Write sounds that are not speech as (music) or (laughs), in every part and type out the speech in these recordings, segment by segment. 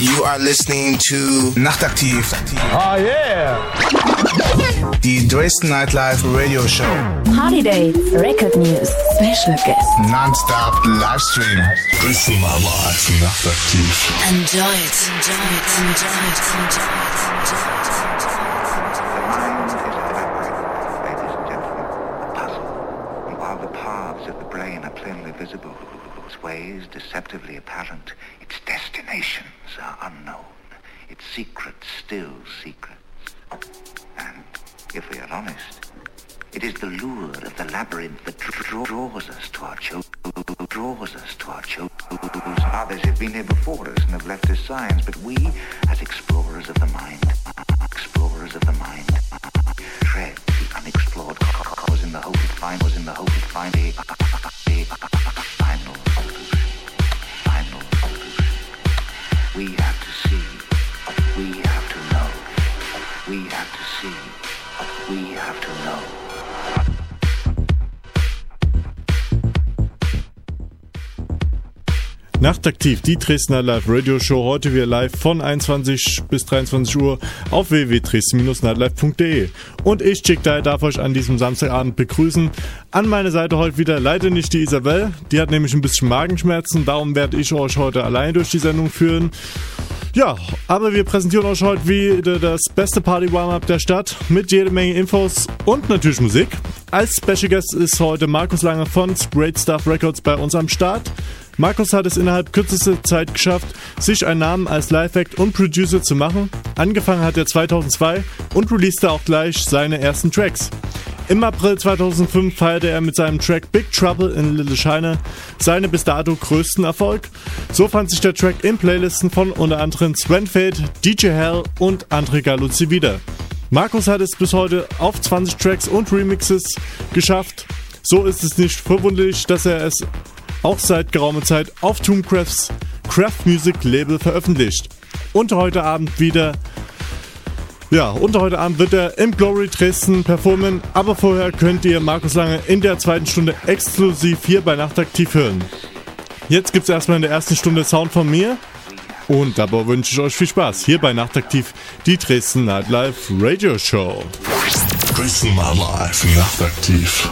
You are listening to Nachtaktiv. Oh yeah! Die Dresden Nightlife Radio Show. Holiday Record News. Special Guest. Non-stop Livestream. Dresden Nightlife Nachtaktiv. Enjoy it. Enjoy it. Enjoy it. Enjoy it. Enjoy it. The mind is a fabric, it is definitely a puzzle. And while the paths of the brain are plainly visible, its ways deceptively apparent, the labyrinth that draws us to our cho draws us to our cho Others have been here before us and have left us signs, but we, as explorers of the mind, explorers of the mind, tread the unexplored cause in the hope of find was in the hope of finding Nachtaktiv, die Dresdner Live Radio Show. Heute wieder live von 21 bis 23 Uhr auf www.dresden-nightlife.de. Und ich, Chick Dye, darf euch an diesem Samstagabend begrüßen. An meiner Seite heute wieder leider nicht die Isabel. Die hat nämlich ein bisschen Magenschmerzen. Darum werde ich euch heute allein durch die Sendung führen. Ja, aber wir präsentieren euch heute wieder das beste Party-Warm-Up der Stadt mit jede Menge Infos und natürlich Musik. Als Special Guest ist heute Markus Lange von Great Stuff Records bei uns am Start. Markus hat es innerhalb kürzester Zeit geschafft, sich einen Namen als Live-Act und Producer zu machen. Angefangen hat er 2002 und releaste auch gleich seine ersten Tracks. Im April 2005 feierte er mit seinem Track Big Trouble in Little China seine bis dato größten Erfolg. So fand sich der Track in Playlisten von unter anderem Sven Fade, DJ Hell und André Galuzzi wieder. Markus hat es bis heute auf 20 Tracks und Remixes geschafft. So ist es nicht verwunderlich, dass er es auch seit geraumer Zeit auf Tombcrafts Craft Music Label veröffentlicht. Und heute Abend wieder, ja, und heute Abend wird er im Glory Dresden performen, aber vorher könnt ihr Markus Lange in der zweiten Stunde exklusiv hier bei Nachtaktiv hören. Jetzt gibt es erstmal in der ersten Stunde Sound von mir und dabei wünsche ich euch viel Spaß hier bei Nachtaktiv, die Dresden Nightlife Radio Show. Dresden Nightlife Nachtaktiv.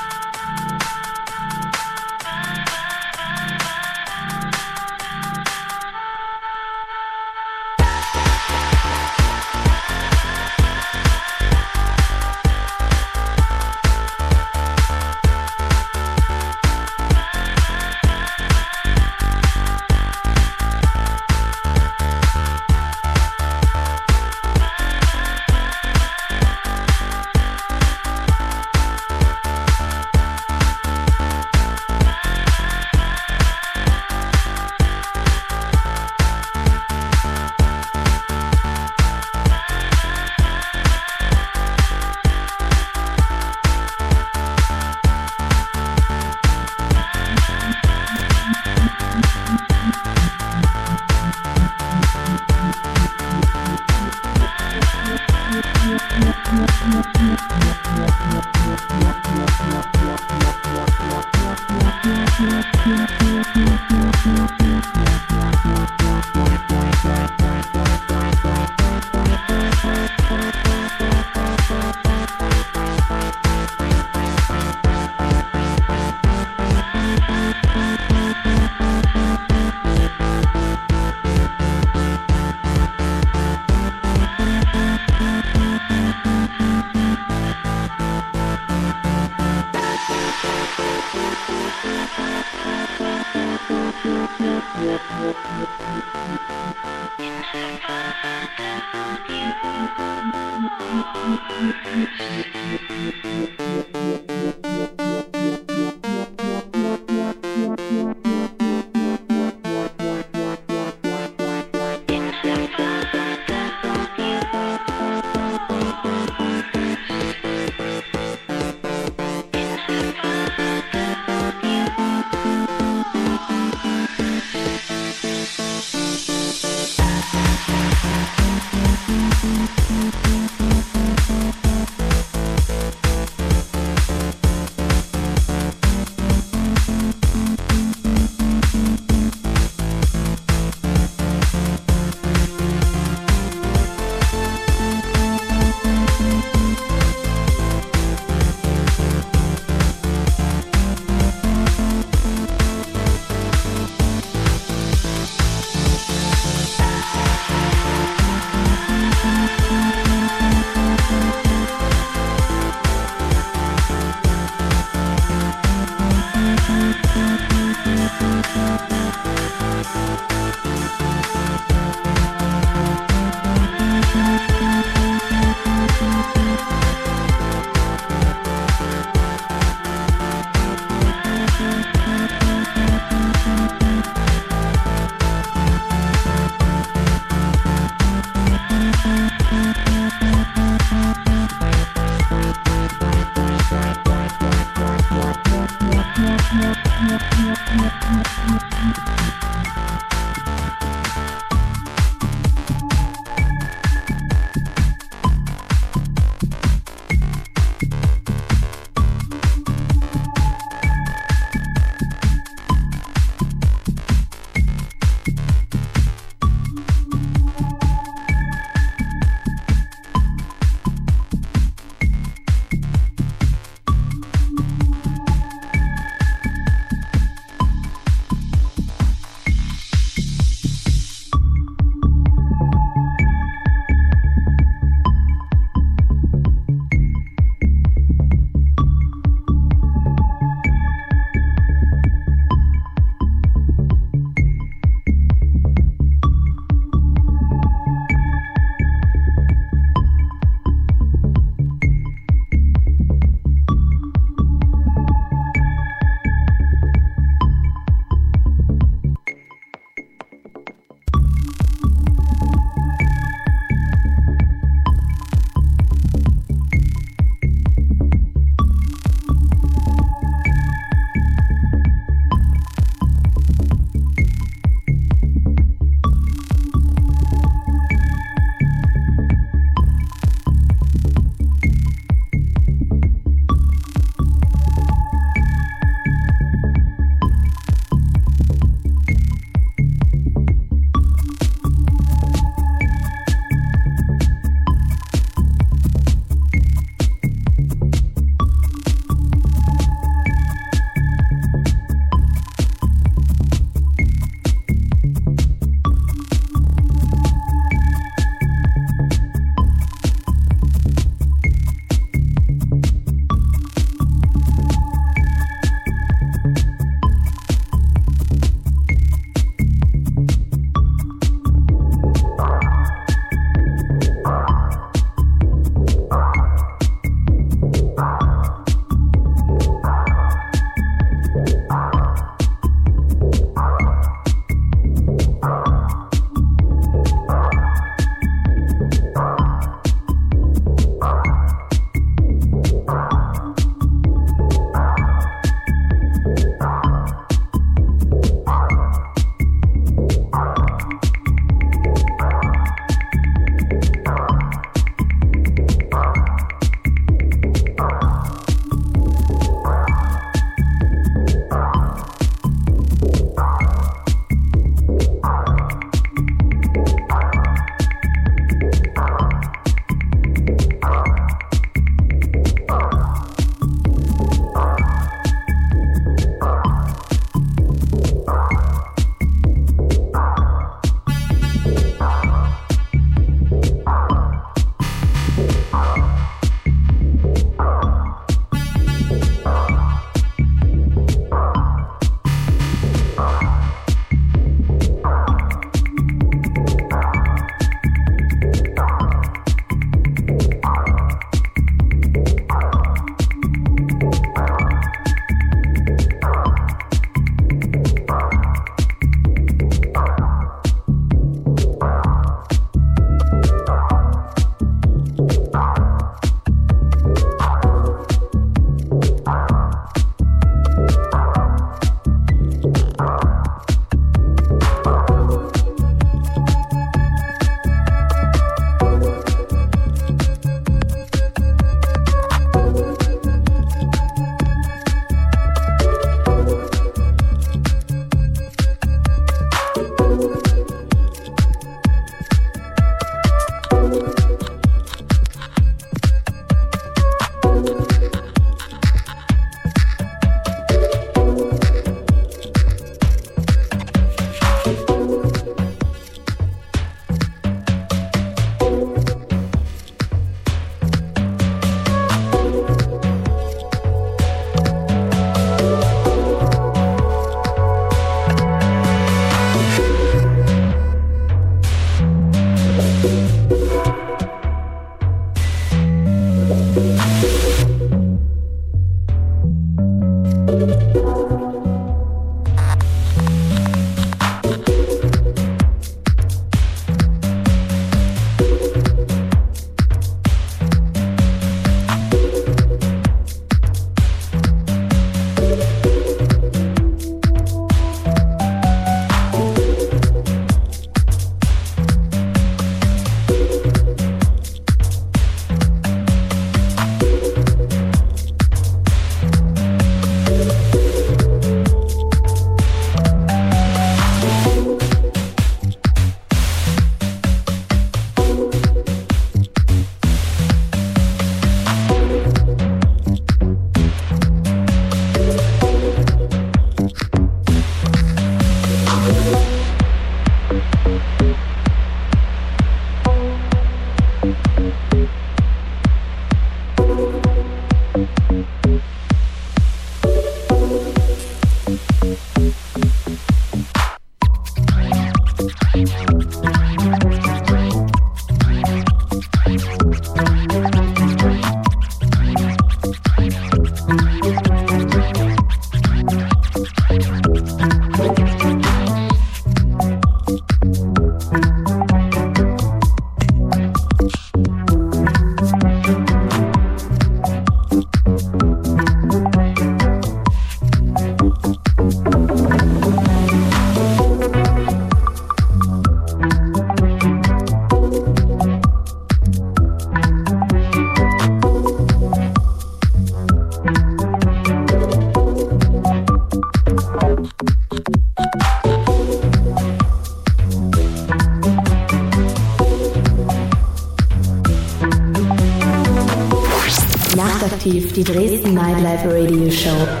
Nachtaktiv, die Dresden Nightlife Radio Show.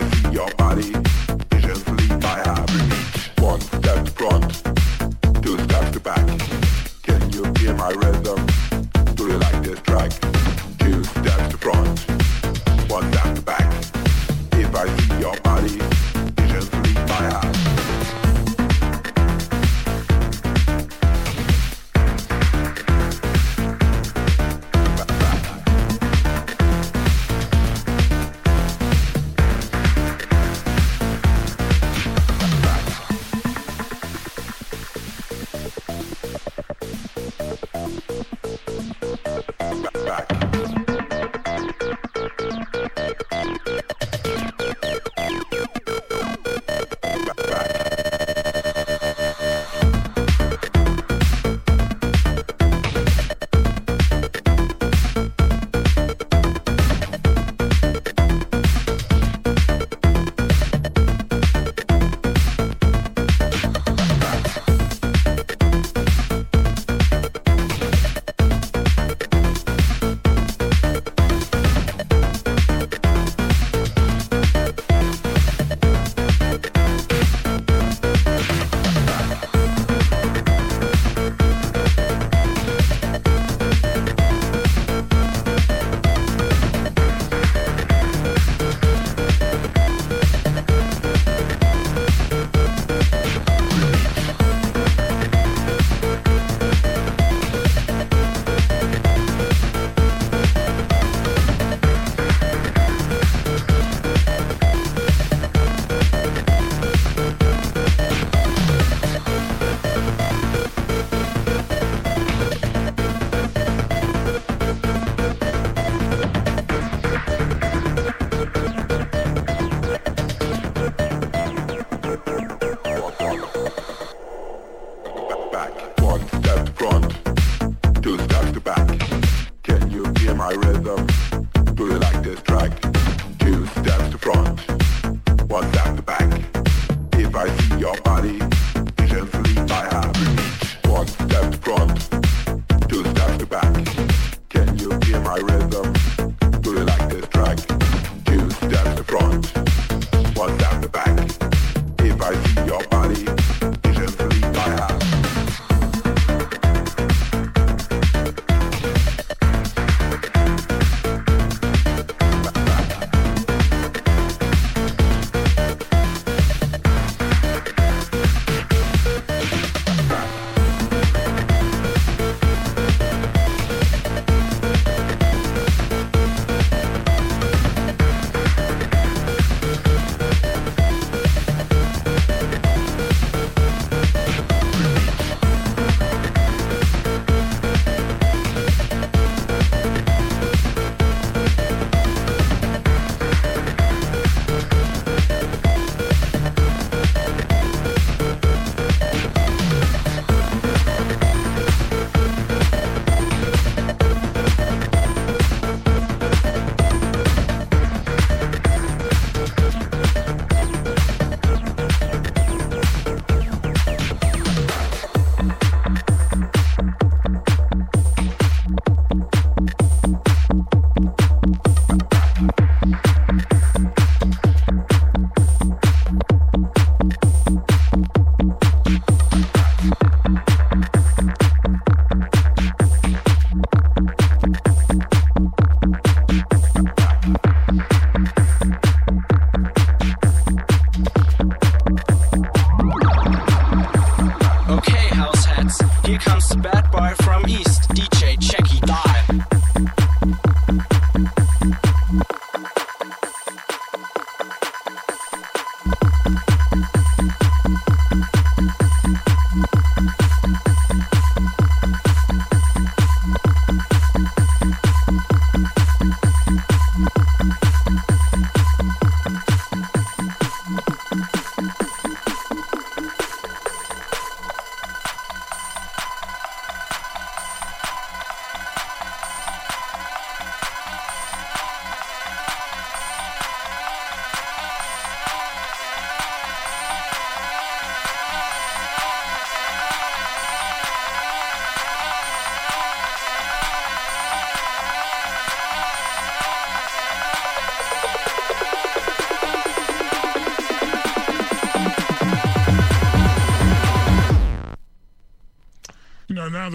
invite your body.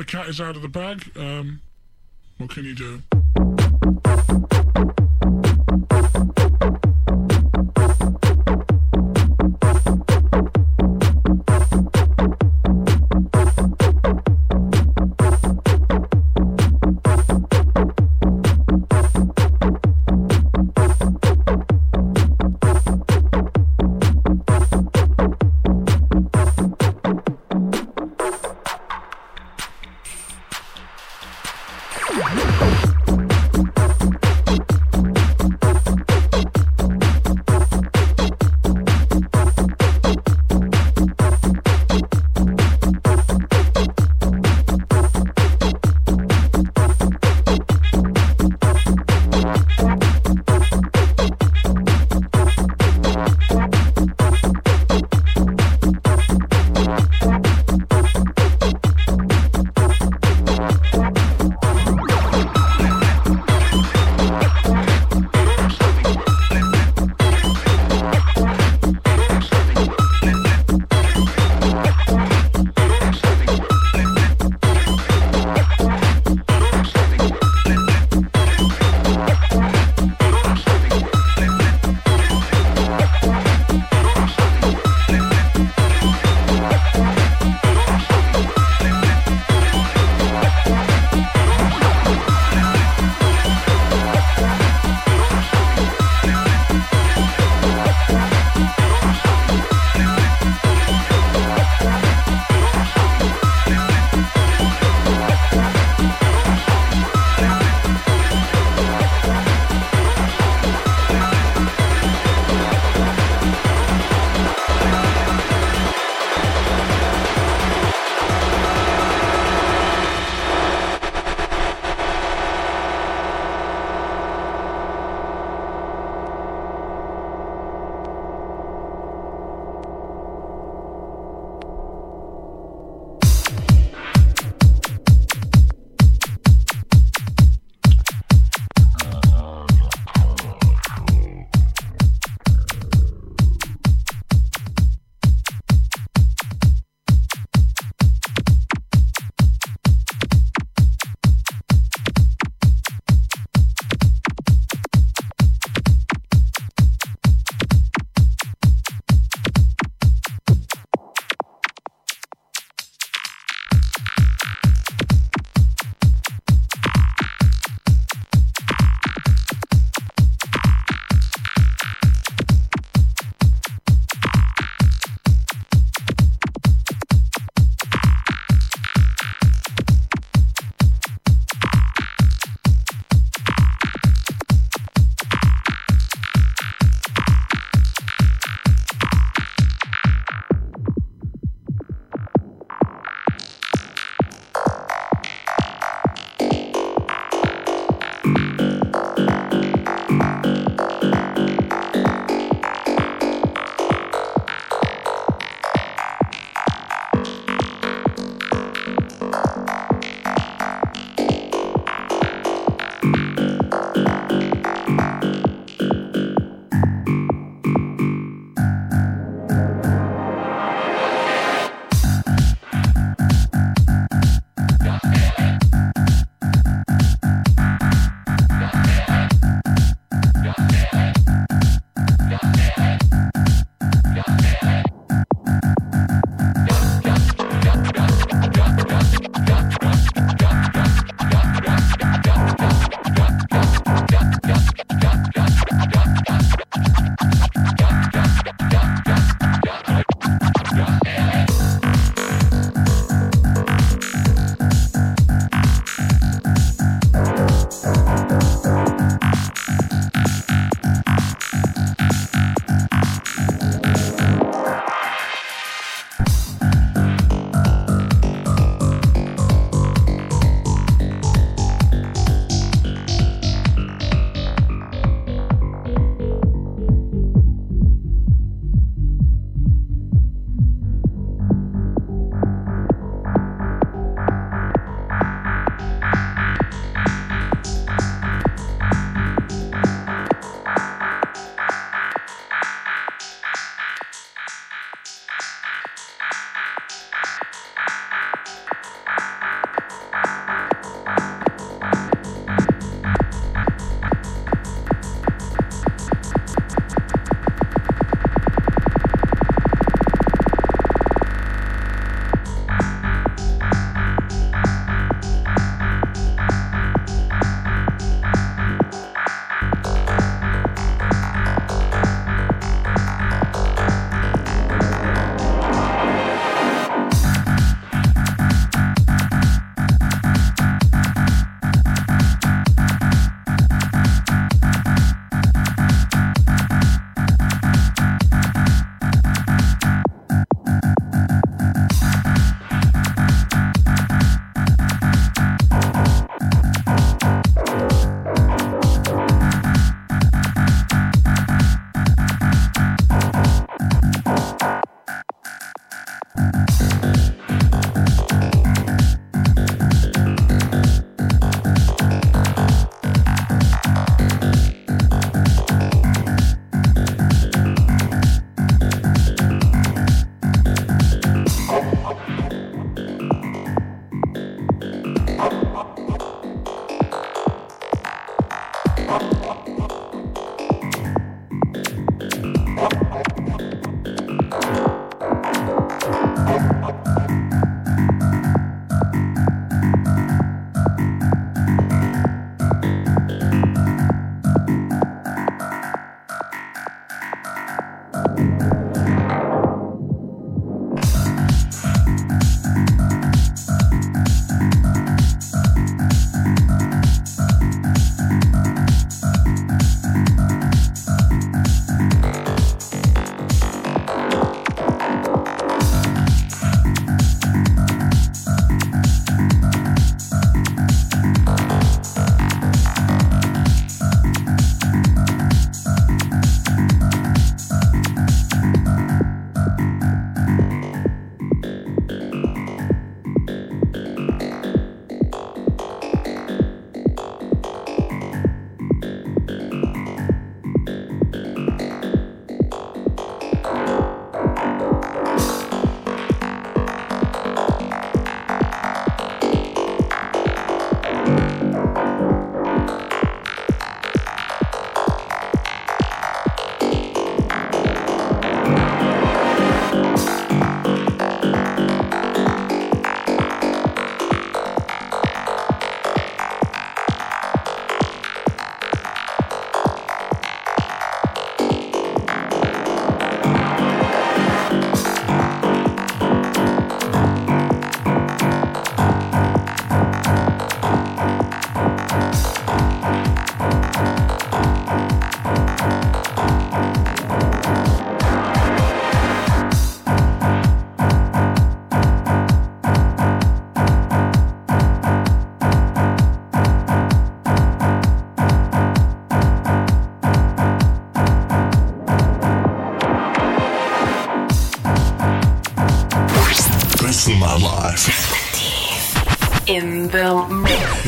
Cat is out of the bag. Um, what can you do?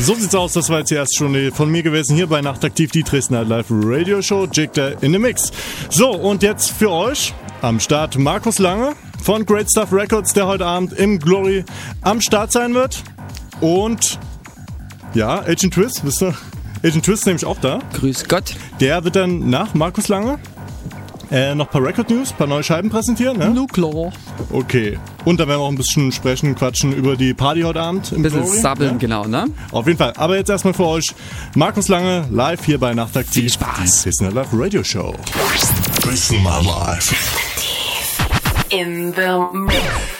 So sieht's aus, das war jetzt die erste Stunde von mir gewesen, hier bei Nachtaktiv, die Dresden Nightlife Radio Show, Jigter in the Mix. So, und jetzt für euch am Start Markus Lange von Great Stuff Records, der heute Abend im Glory am Start sein wird. Und ja, Agent Twist, wisst ihr? Agent Twist ist nämlich auch da. Grüß Gott. Der wird dann nach Markus Lange äh, noch ein paar Record News, ein paar neue Scheiben präsentieren. Ne? Nu klar. Okay. Und dann werden wir auch ein bisschen sprechen, quatschen über die Party heute Abend. Im Ein bisschen Glory, sabbeln, ja? genau, ne? Auf jeden Fall. Aber jetzt erstmal für euch Markus Lange live hier bei Nachtaktiv. Viel Spaß. Die Live Radio Show. Dresden my life. In the mix.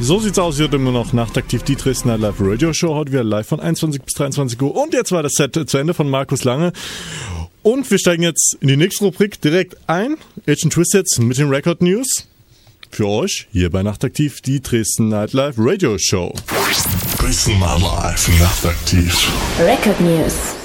So sieht's aus, hier immer noch nachtaktiv die Dresdner Live Radio Show. Heute wieder live von 21 bis 23 Uhr. Und jetzt war das Set zu Ende von Markus Lange. Und wir steigen jetzt in die nächste Rubrik direkt ein. Agent Twist jetzt mit den Record News. Für euch hier bei Nachtaktiv die Dresden Nightlife Radio Show. Mal live, nachtaktiv. Record News.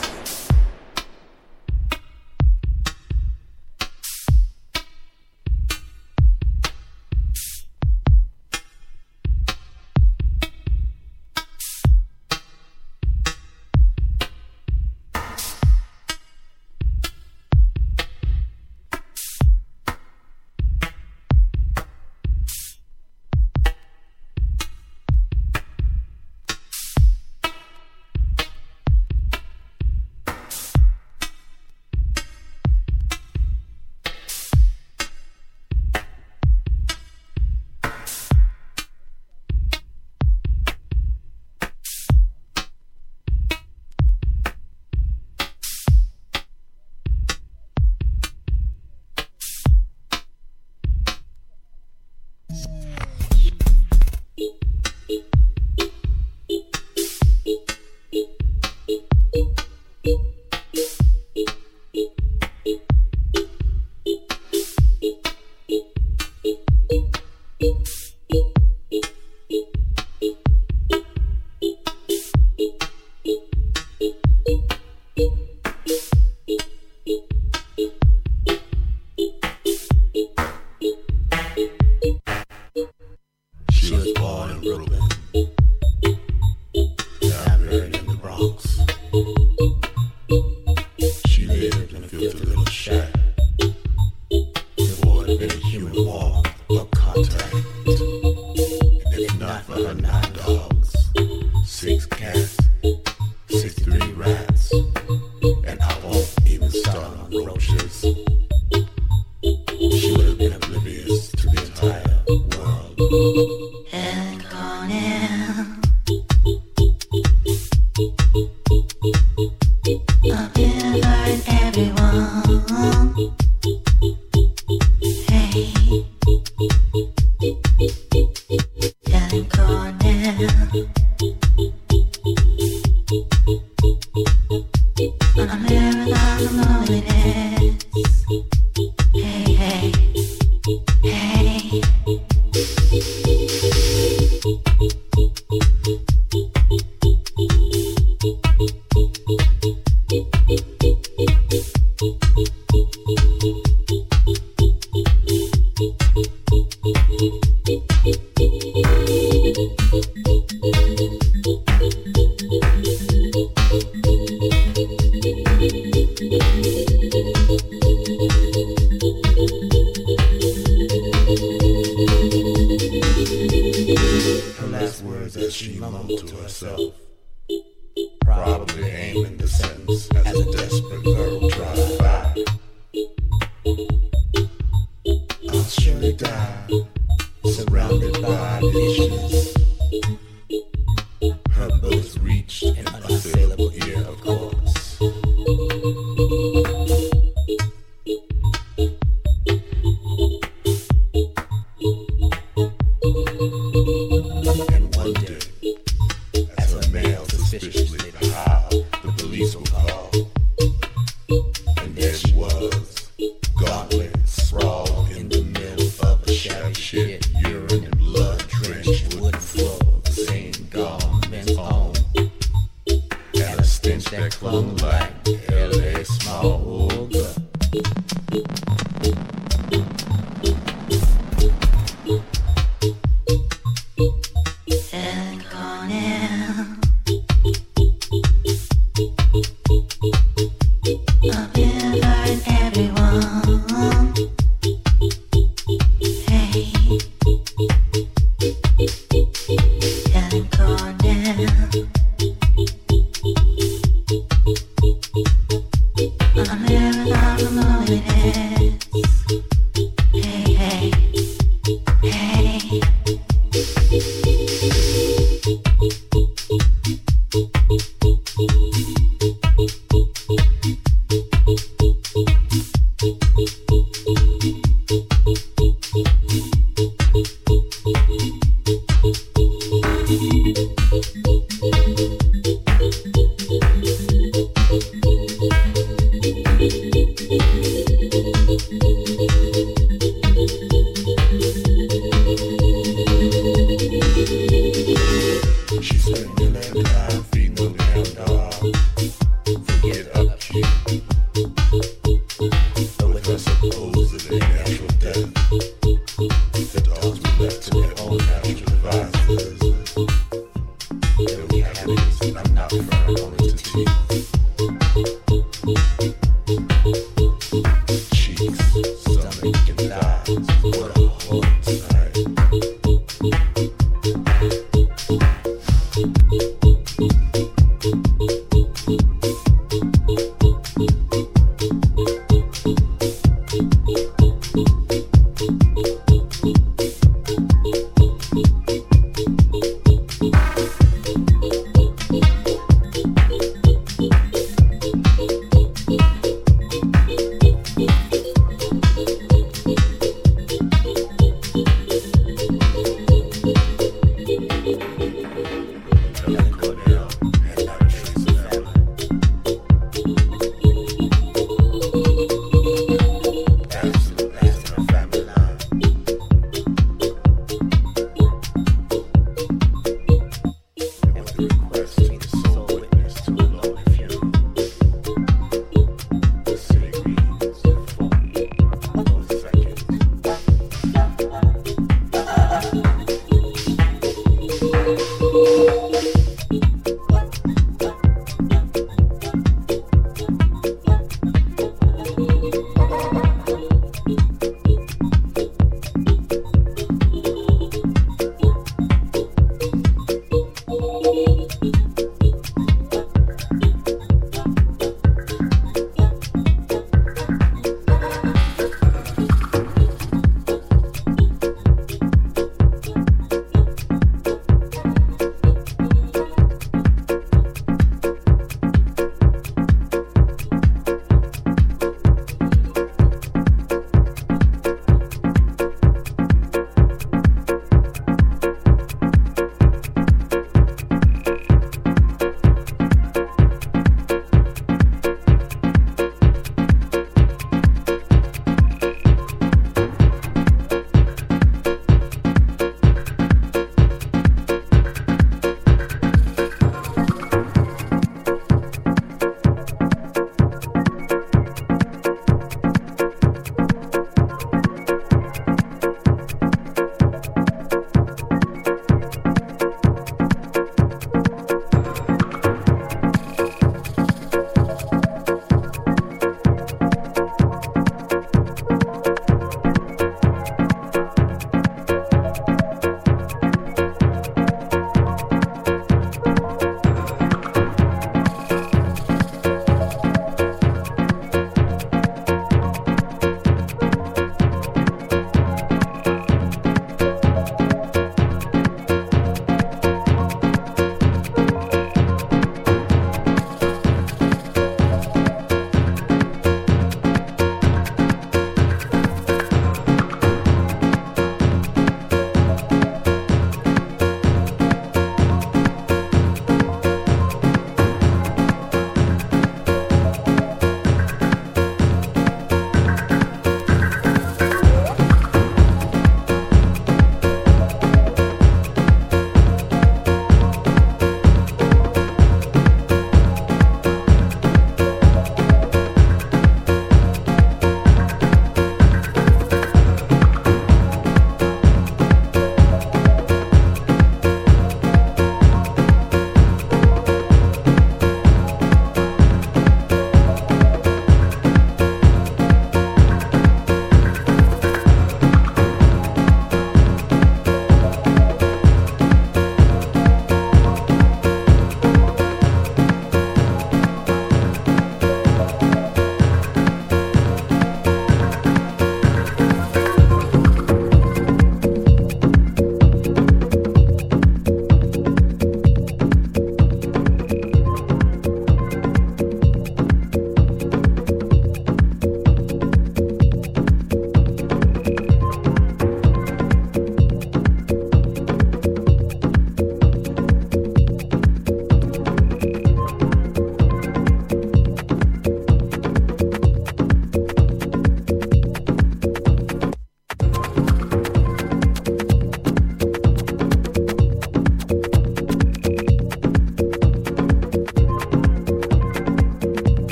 Svenska like eller Småhugga.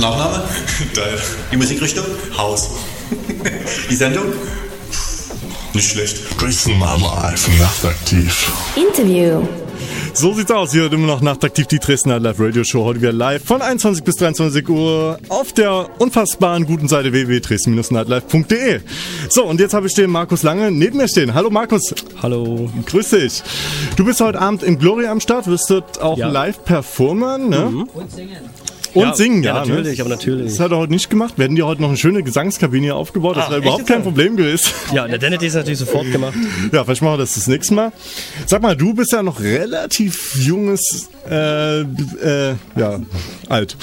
Nachname? Dell. (laughs) Die Musikrichtung? Haus. (laughs) Die Sendung? Nicht schlecht. Dresden Nightlife nachtaktiv. Interview. So sieht's aus. Hier immer noch nachtaktiv die Dresdner Live Radio Show. Heute wieder live von 21 bis 23 Uhr auf der unfassbaren guten Seite www.dresden-nightlife.de. So, und jetzt habe ich den Markus Lange neben mir stehen. Hallo Markus. Hallo. Grüß dich. Du bist heute Abend im Gloria am Start, wirst dort auch Ja. live performen, ne? Und singen. Und Ja, singen, ja, ja. natürlich, ne? aber natürlich. Das hat er heute nicht gemacht. Wir hätten dir heute noch eine schöne Gesangskabine hier aufgebaut. Das Ah, wäre überhaupt kein Problem gewesen. Ja, der Dennet ist natürlich sofort gemacht. Ja, vielleicht machen wir das das nächste Mal. Sag mal, du bist ja noch relativ junges, äh, äh, ja, alt.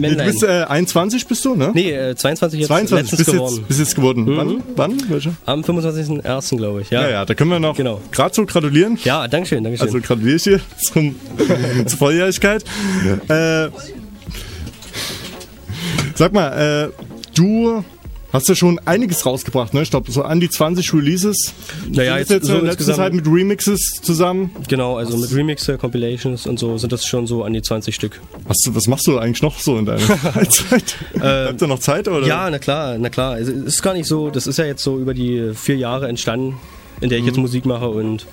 Du bist äh, 21 bist du, ne? Nee, äh, 22 jetzt 22 letztens bist geworden. jetzt, bist jetzt geworden. Mhm. Wann? Wann? Am 25.01. glaube ich, ja. Ja, ja, da können wir noch Genau. gerade so gratulieren. Ja, Dankeschön, Dankeschön. Also gratuliere ich dir (laughs) zum, zur Volljährigkeit. Äh, sag mal, äh, du hast ja schon einiges rausgebracht, ne? Ich glaube, so an die 20 Releases. Naja, Du jetzt jetzt so in letzter insgesamt- Zeit mit Remixes zusammen. genau, also mit Remixe, Compilations und so sind das schon so an die 20 Stück. Du, was machst du eigentlich noch so in deiner Freizeit? Bleibt da noch Zeit oder? Ja, na klar, na klar. Es ist gar nicht so, das ist ja jetzt so über die vier Jahre entstanden, in der ich jetzt Musik mache und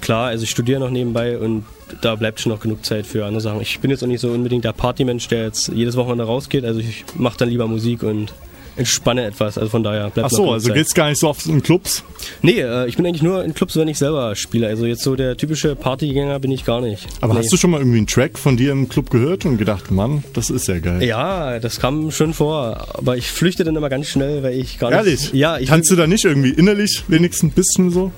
klar, also ich studiere noch nebenbei und da bleibt schon noch genug Zeit für andere Sachen. Ich bin jetzt auch nicht so unbedingt der Partymensch, der jetzt jedes Wochenende rausgeht, also ich mache dann lieber Musik und entspanne etwas, also von daher bleibt Ach so, also geht's gar nicht so oft in Clubs. Nee, äh, ich bin eigentlich nur in Clubs, wenn ich selber spiele. Also jetzt so der typische Partygänger bin ich gar nicht. Aber nee. hast du schon mal irgendwie einen Track von dir im Club gehört und gedacht, Mann, das ist ja geil. Ja, das kam schon vor, aber ich flüchte dann immer ganz schnell, weil ich gar nicht... Ehrlich? Ja, ich Kannst du da nicht irgendwie innerlich wenigstens ein bisschen so?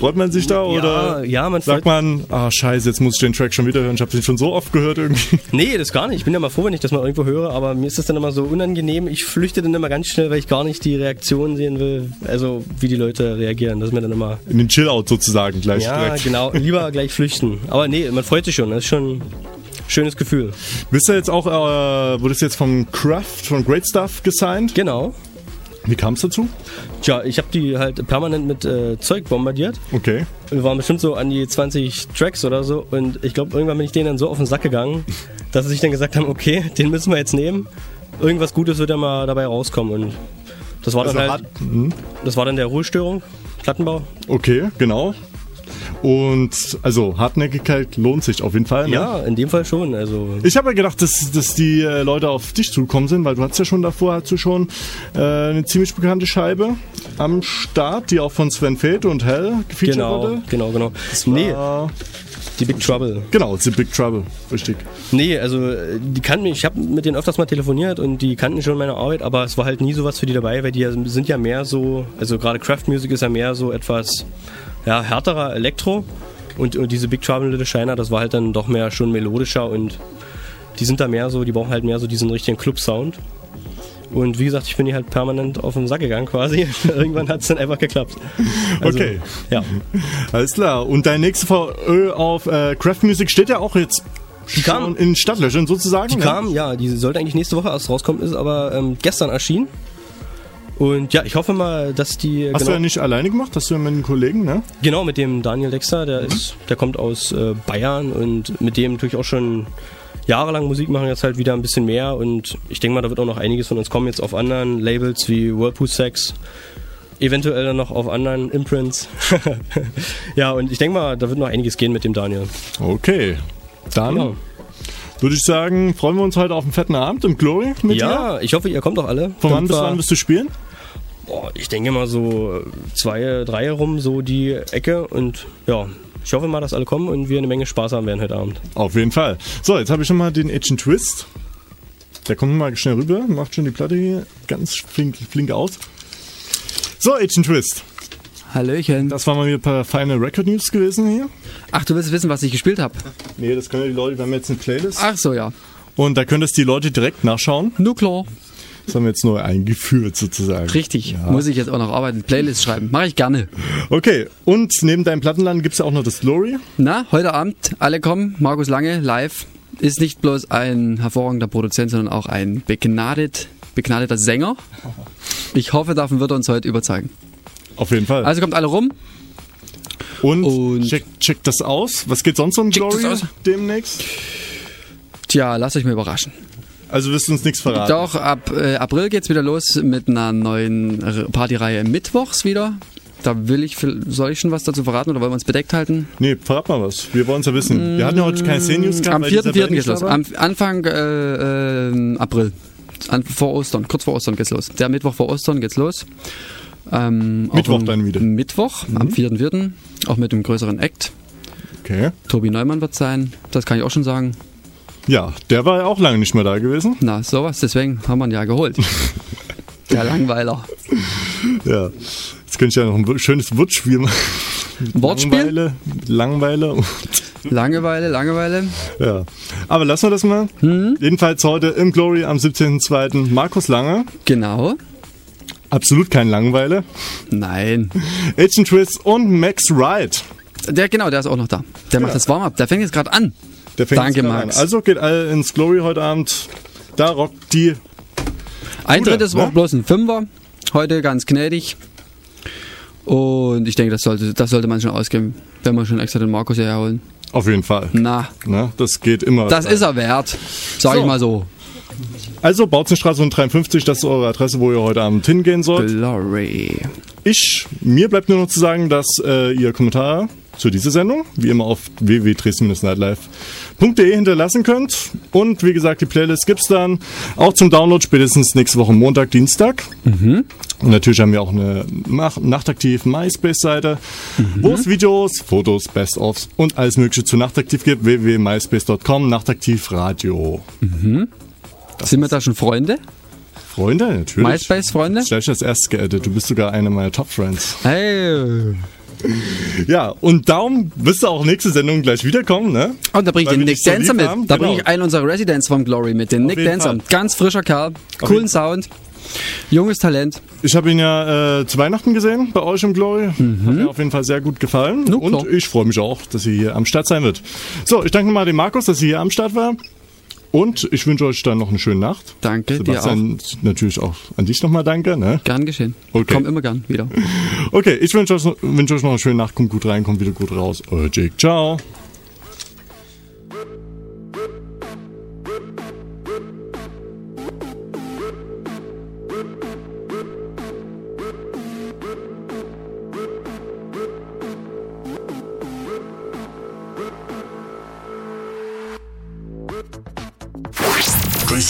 Freut man sich da oder Mm, ja, man sagt man, ah scheiße, jetzt muss ich den Track schon wieder hören, ich habe den schon so oft gehört irgendwie. Nee, das gar nicht. Ich bin ja mal froh, wenn ich das mal irgendwo höre, aber mir ist das dann immer so unangenehm. Ich flüchte dann immer ganz schnell, weil ich gar nicht die Reaktion sehen will, also wie die Leute reagieren. Das ist mir dann immer... In den Chill-Out sozusagen gleich Ja, direkt. genau. Lieber (laughs) gleich flüchten. Aber nee, man freut sich schon. Das ist schon ein schönes Gefühl. Bist du jetzt auch, äh, wurdest jetzt vom Craft, von Great Stuff gesigned? Genau. Wie kam es dazu? Tja, ich habe die halt permanent mit äh, Zeug bombardiert. Okay. Wir waren bestimmt so an die 20 Tracks oder so und ich glaube, irgendwann bin ich denen dann so auf den Sack gegangen, dass sie sich dann gesagt haben, okay, den müssen wir jetzt nehmen. Irgendwas Gutes wird ja mal dabei rauskommen und das war dann Also halt, mhm. das war dann der Ruhestörung, Plattenbau. Okay, genau. Und also Hartnäckigkeit lohnt sich auf jeden Fall. Ne? Ja, in dem Fall schon. Also Ich habe ja gedacht, dass, dass die äh, Leute auf dich zugekommen sind, weil du hast ja schon davor hast du schon äh, eine ziemlich bekannte Scheibe am Start, die auch von Sven Feld und Hell gefeatured genau, wurde. genau, genau. Nee, Äh, die Big Trouble. genau, The Big Trouble, richtig. Nee, also die kannten mich, ich habe mit denen öfters mal telefoniert und die kannten schon meine Arbeit, aber es war halt nie sowas für die dabei, weil die sind ja mehr so, also gerade Craft Music ist ja mehr so etwas ja, härterer Elektro und, und diese Big Trouble Little China, das war halt dann doch mehr schon melodischer und die sind da mehr so, die brauchen halt mehr so diesen richtigen Club-Sound. Und wie gesagt, ich bin die halt permanent auf den Sack gegangen quasi. (laughs) Irgendwann hat es dann einfach geklappt. Also, Okay. Ja. Alles klar. Und dein nächste VÖ auf äh, Craft Music steht ja auch jetzt Die kam- in Stadtlöchern sozusagen. Die ne? kam, ja, die sollte eigentlich nächste Woche erst rauskommen, ist aber ähm, gestern erschienen. Und ja, ich hoffe mal, dass die. Hast genau, du ja nicht alleine gemacht, hast du ja mit einem Kollegen, ne? genau, mit dem Daniel Dexter, der ist, der kommt aus äh, Bayern und mit dem natürlich auch schon jahrelang Musik machen, jetzt halt wieder ein bisschen mehr und ich denke mal, da wird auch noch einiges von uns kommen, jetzt auf anderen Labels wie Whirlpool Sex, eventuell dann noch auf anderen Imprints. (laughs) ja, und ich denke mal, da wird noch einiges gehen mit dem Daniel. Okay. Dann Ja. würde ich sagen, freuen wir uns heute auf einen fetten Abend im Glory mit dir. Ja, ich hoffe, ihr kommt auch alle. Von wann bis wann wirst du spielen? Boah, ich denke mal so zwei, drei rum, so die Ecke. Und ja, ich hoffe mal, dass alle kommen und wir eine Menge Spaß haben werden heute Abend. Auf jeden Fall. So, jetzt habe ich schon mal den Agent Twist. Der kommt mal schnell rüber, macht schon die Platte hier ganz flink, flink aus. So, Agent Twist. Hallöchen. Das waren mal wieder ein paar feine Record News gewesen hier. Ach, du willst wissen, was ich gespielt habe? Nee, das können ja die Leute, wir haben jetzt eine Playlist. Ach so, ja. Und da können das die Leute direkt nachschauen. Nur klar. Das haben wir jetzt neu eingeführt sozusagen. Richtig. Ja. Muss ich jetzt auch noch arbeiten. Playlist schreiben. Mache ich gerne. Okay, und neben deinem Plattenladen gibt es ja auch noch das Glory. Na, heute Abend, alle kommen. Markus Lange, live. Ist nicht bloß ein hervorragender Produzent, sondern auch ein begnadet, begnadeter Sänger. Ich hoffe, davon wird er uns heute überzeugen. Auf jeden Fall. Also kommt alle rum. Und, check, check das aus. Was geht sonst um Glory demnächst? Tja, lasst euch mal überraschen. Also wirst du uns nichts verraten. Doch, ab äh, April geht's wieder los mit einer neuen Partyreihe mittwochs wieder. Da will ich, soll ich schon was dazu verraten oder wollen wir uns bedeckt halten? Nee, verrat mal was. Wir wollen es ja wissen. Wir hatten ja heute keine Szene-News gehabt. Am weil 4.4. Isabel geht's los. Am Anfang äh, äh, April. An, vor Ostern, kurz vor Ostern geht's los. Der Mittwoch vor Ostern geht's los. Ähm, Mittwoch dann wieder. Mittwoch, am 4.4. Auch mit einem größeren Act. Okay. Tobi Neumann wird sein. Das kann ich auch schon sagen. Ja, der war ja auch lange nicht mehr da gewesen. Na, sowas. Deswegen haben wir ihn ja geholt. (laughs) Der Langweiler. Ja. Jetzt könnte ich ja noch ein schönes Wortspiel machen. Wortspiel? Langweile, Langweile. Langeweile, Langeweile. Ja. Aber lassen wir das mal. Hm? Jedenfalls heute im Glory am 17.02. Markus Lange. Genau. Absolut kein Langweile. Nein. Agent Twist und Max Wright. Der, genau, der ist auch noch da. Der macht das Warm-up. Der fängt jetzt gerade an. Der fängt Danke, Max. An. Also geht alle ins Glory heute Abend. Da rockt die. Eintritt ist ne? bloß ein Fünfer. Heute ganz gnädig. Und ich denke, das sollte, das sollte man schon ausgeben, wenn wir schon extra den Markus hierher holen. Auf jeden Fall. Na, Ne? Das geht immer. das ist er wert. Sag So. ich mal so. Also Bautzenstraße 153, das ist eure Adresse, wo ihr heute Abend hingehen sollt. Glory. Ich, mir bleibt nur noch zu sagen, dass äh, ihr Kommentare zu dieser Sendung, wie immer auf www.dresden-nightlife.de hinterlassen könnt. Und wie gesagt, die Playlist gibt's dann auch zum Download spätestens nächste Woche Montag, Dienstag. Und natürlich haben wir auch eine Nach Nachtaktiv MySpace-Seite, wo es Videos, Fotos, Best-ofs und alles mögliche zu Nachtaktiv gibt. www.myspace.com, Nachtaktiv Radio. Sind wir da schon Freunde? Freunde, natürlich. MySpace-Freunde? Gleich als erstes geaddet. Du bist sogar einer meiner Top-Friends. Hey. Ja, und darum wirst du auch nächste Sendung gleich wiederkommen, ne? Und da bringe ich Weil den Nick so Dancer mit. haben, Da genau. bringe ich einen unserer Residents vom Glory mit, den Nick jeden Dancer. Fall. Ganz frischer Kerl, Auf coolen Sound, junges Talent. Ich habe ihn ja äh, zu Weihnachten gesehen bei euch im Glory. Hat mir auf jeden Fall sehr gut gefallen. Na und ich freue mich auch, dass sie hier am Start sein wird. So, ich danke mal dem Markus, dass sie hier am Start war. Und ich wünsche euch dann noch eine schöne Nacht. Danke, dir auch. Sebastian, natürlich auch an dich nochmal danke. Ne? Gern geschehen. Okay. Komm immer gern wieder. (laughs) Okay, ich wünsche euch, wünsche euch noch eine schöne Nacht. Kommt gut rein, kommt wieder gut raus. Euer Jake, ciao.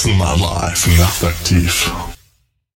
Dresden Nightlife nachtaktiv.